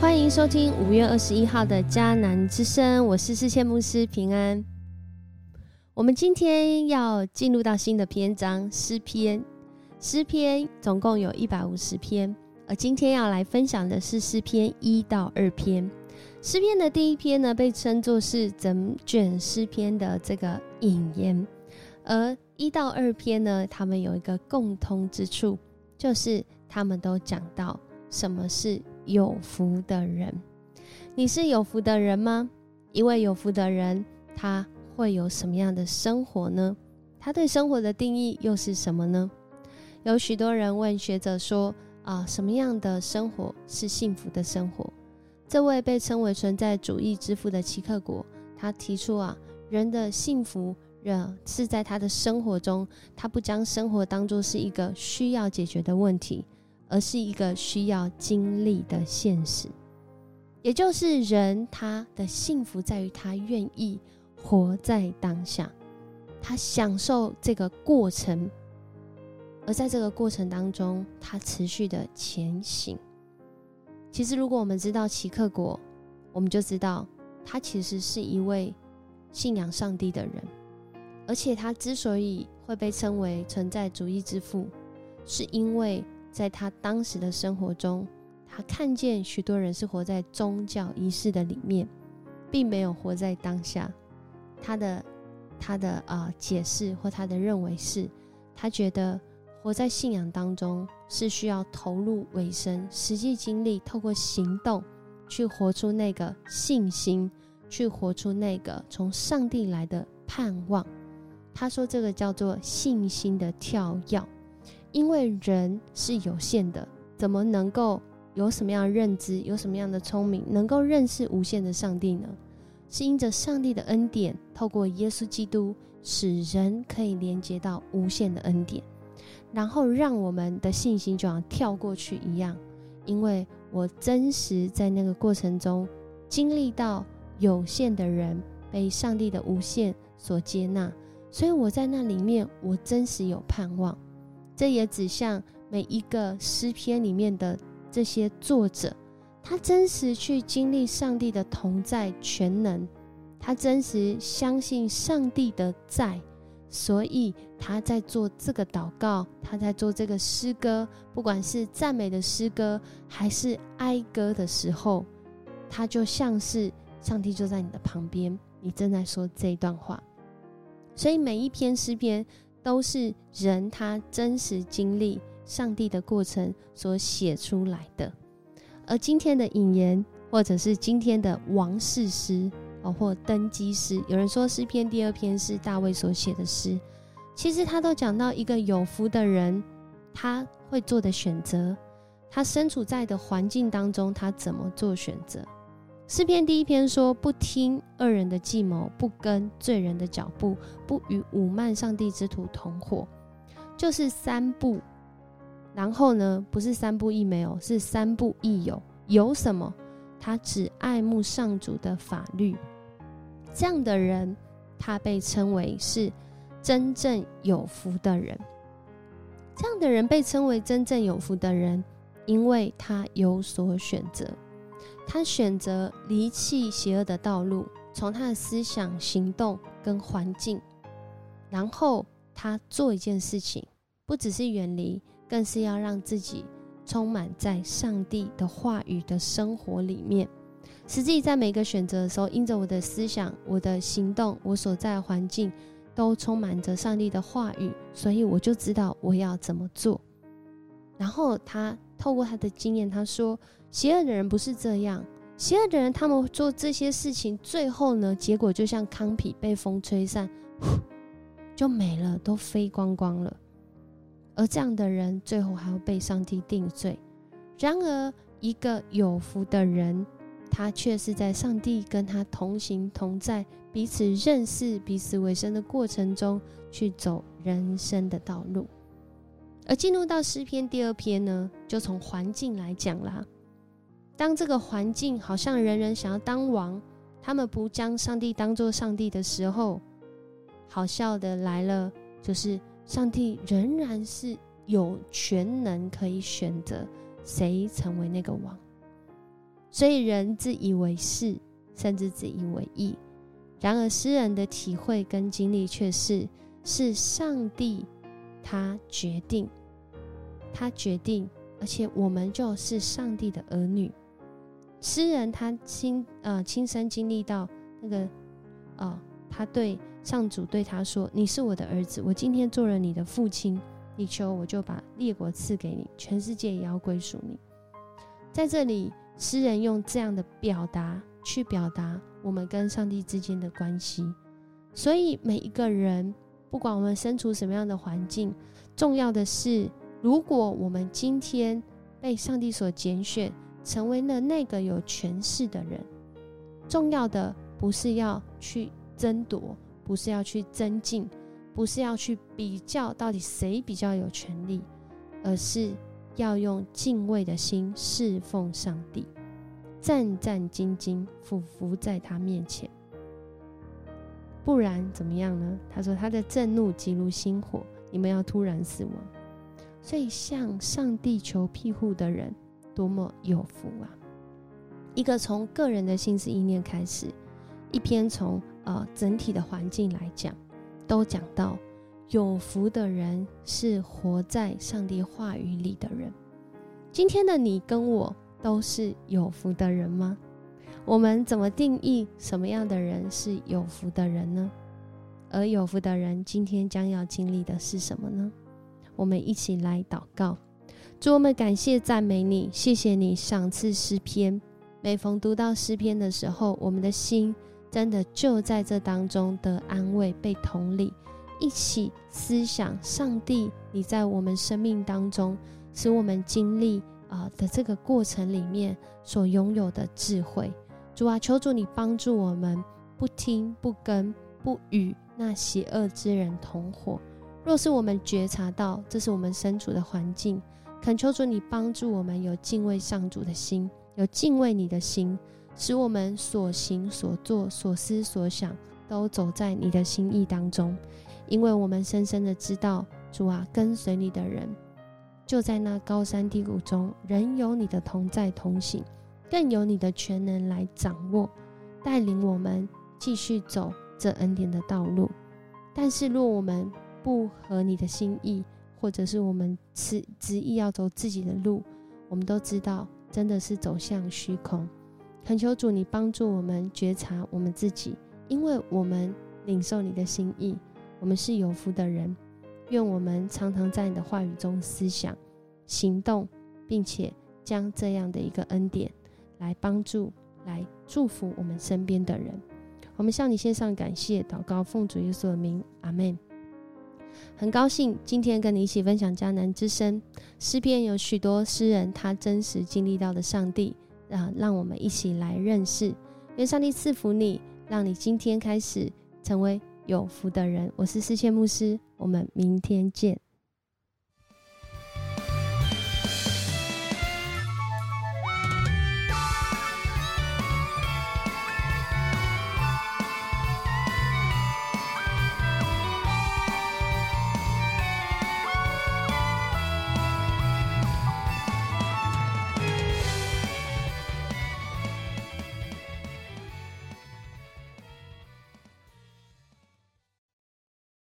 欢迎收听五月二十一号的迦南之声，我是世谦牧师平安。我们今天要进入到新的篇章诗篇，诗篇总共有一百五十篇，而今天要来分享的是诗篇一到二篇。诗篇的第一篇呢，被称作是整卷诗篇的这个引言，而一到二篇呢，他们有一个共通之处，就是他们都讲到什么是有福的人。你是有福的人吗？一位有福的人，他。会有什么样的生活呢？他对生活的定义又是什么呢？有许多人问学者说：“啊，什么样的生活是幸福的生活？”这位被称为存在主义之父的齐克果，他提出啊，人的幸福，人是在他的生活中，他不将生活当作是一个需要解决的问题，而是一个需要经历的现实。也就是人他的幸福在于他愿意。活在当下，他享受这个过程，而在这个过程当中，他持续的前行。其实，如果我们知道奇克果，我们就知道他其实是一位信仰上帝的人，而且他之所以会被称为存在主义之父，是因为在他当时的生活中，他看见许多人是活在宗教仪式的里面，并没有活在当下。他的他的啊解释或他的认为是，他觉得活在信仰当中是需要投入尾声，实际经历，透过行动去活出那个信心，去活出那个从上帝来的盼望。他说这个叫做信心的跳跃，因为人是有限的，怎么能够有什么样的认知，有什么样的聪明，能够认识无限的上帝呢？是因着上帝的恩典，透过耶稣基督，使人可以连接到无限的恩典，然后让我们的信心就像跳过去一样。因为我真实在那个过程中经历到有限的人被上帝的无限所接纳，所以我在那里面我真实有盼望。这也指向每一个诗篇里面的这些作者。他真实去经历上帝的同在全能，他真实相信上帝的在，所以他在做这个祷告，他在做这个诗歌，不管是赞美的诗歌还是哀歌的时候，他就像是上帝就在你的旁边，你正在说这一段话。所以每一篇诗篇都是人他真实经历上帝的过程所写出来的。而今天的引言，或者是今天的王室诗哦，或登基诗，有人说诗篇第二篇是大卫所写的诗，其实他都讲到一个有福的人，他会做的选择，他身处在的环境当中，他怎么做选择。诗篇第一篇说：不听恶人的计谋，不跟罪人的脚步，不与侮慢上帝之徒同伙，就是三不。然后呢，不是三不一没有，是三不一有。有什么？他只爱慕上主的法律。这样的人，他被称为是真正有福的人。这样的人被称为真正有福的人，因为他有所选择。他选择离弃邪恶的道路，从他的思想、行动跟环境，然后他做一件事情，不只是远离。更是要让自己充满在上帝的话语的生活里面，使自己在每个选择的时候，因着我的思想、我的行动、我所在的环境，都充满着上帝的话语，所以我就知道我要怎么做。然后他透过他的经验，他说：邪恶的人不是这样，邪恶的人他们做这些事情，最后呢，结果就像糠皮被风吹散，就没了，都飞光光了。而这样的人最后还要被上帝定罪。然而，一个有福的人，他却是在上帝跟他同行同在、彼此认识、彼此为生的过程中去走人生的道路。而进入到诗篇第二篇呢，就从环境来讲啦。当这个环境好像人人想要当王，他们不将上帝当做上帝的时候，好笑的来了，就是。上帝仍然是有全能，可以选择谁成为那个王。所以人自以为是，甚至自以为意。然而诗人的体会跟经历却是，是上帝他决定，他决定，而且我们就是上帝的儿女。诗人他亲呃亲身经历到那个，呃，他对上主对他说：“你是我的儿子，我今天做了你的父亲。”你求我就把列国赐给你，全世界也要归属你。在这里，诗人用这样的表达去表达我们跟上帝之间的关系。所以每一个人，不管我们身处什么样的环境，重要的是，如果我们今天被上帝所拣选，成为了那个有权势的人，重要的不是要去争夺，不是要去增进。不是要去比较到底谁比较有权利，而是要用敬畏的心侍奉上帝，战战兢兢，俯伏在他面前。不然怎么样呢？他说他的震怒急如星火，你们要突然死亡。所以向上帝求庇护的人，多么有福啊！一个从个人的心思意念开始，一篇从呃整体的环境来讲。都讲到，有福的人是活在上帝话语里的人。今天的你跟我都是有福的人吗？我们怎么定义什么样的人是有福的人呢？而有福的人今天将要经历的是什么呢？我们一起来祷告，主我们感谢赞美你，谢谢你赏赐诗篇。每逢读到诗篇的时候，我们的心。真的就在这当中的安慰、被同理，一起思想上帝，你在我们生命当中，使我们经历啊的这个过程里面所拥有的智慧。主啊，求主你帮助我们，不听、不跟、不与那邪恶之人同伙。若是我们觉察到这是我们身处的环境，恳求主你帮助我们有敬畏上主的心，有敬畏你的心。使我们所行所做所思所想都走在你的心意当中，因为我们深深的知道，主啊，跟随你的人就在那高山低谷中，仍有你的同在同行，更有你的全能来掌握带领我们继续走这恩典的道路。但是，若我们不合你的心意，或者是我们执执意要走自己的路，我们都知道，真的是走向虚空。恳求主，你帮助我们觉察我们自己，因为我们领受你的心意，我们是有福的人。愿我们常常在你的话语中思想、行动，并且将这样的一个恩典来帮助、来祝福我们身边的人。我们向你献上感谢、祷告，奉主耶稣的名，阿门。很高兴今天跟你一起分享迦南之声诗篇，有许多诗人他真实经历到的上帝。啊，让我们一起来认识，愿上帝赐福你，让你今天开始成为有福的人。我是世谦牧师，我们明天见。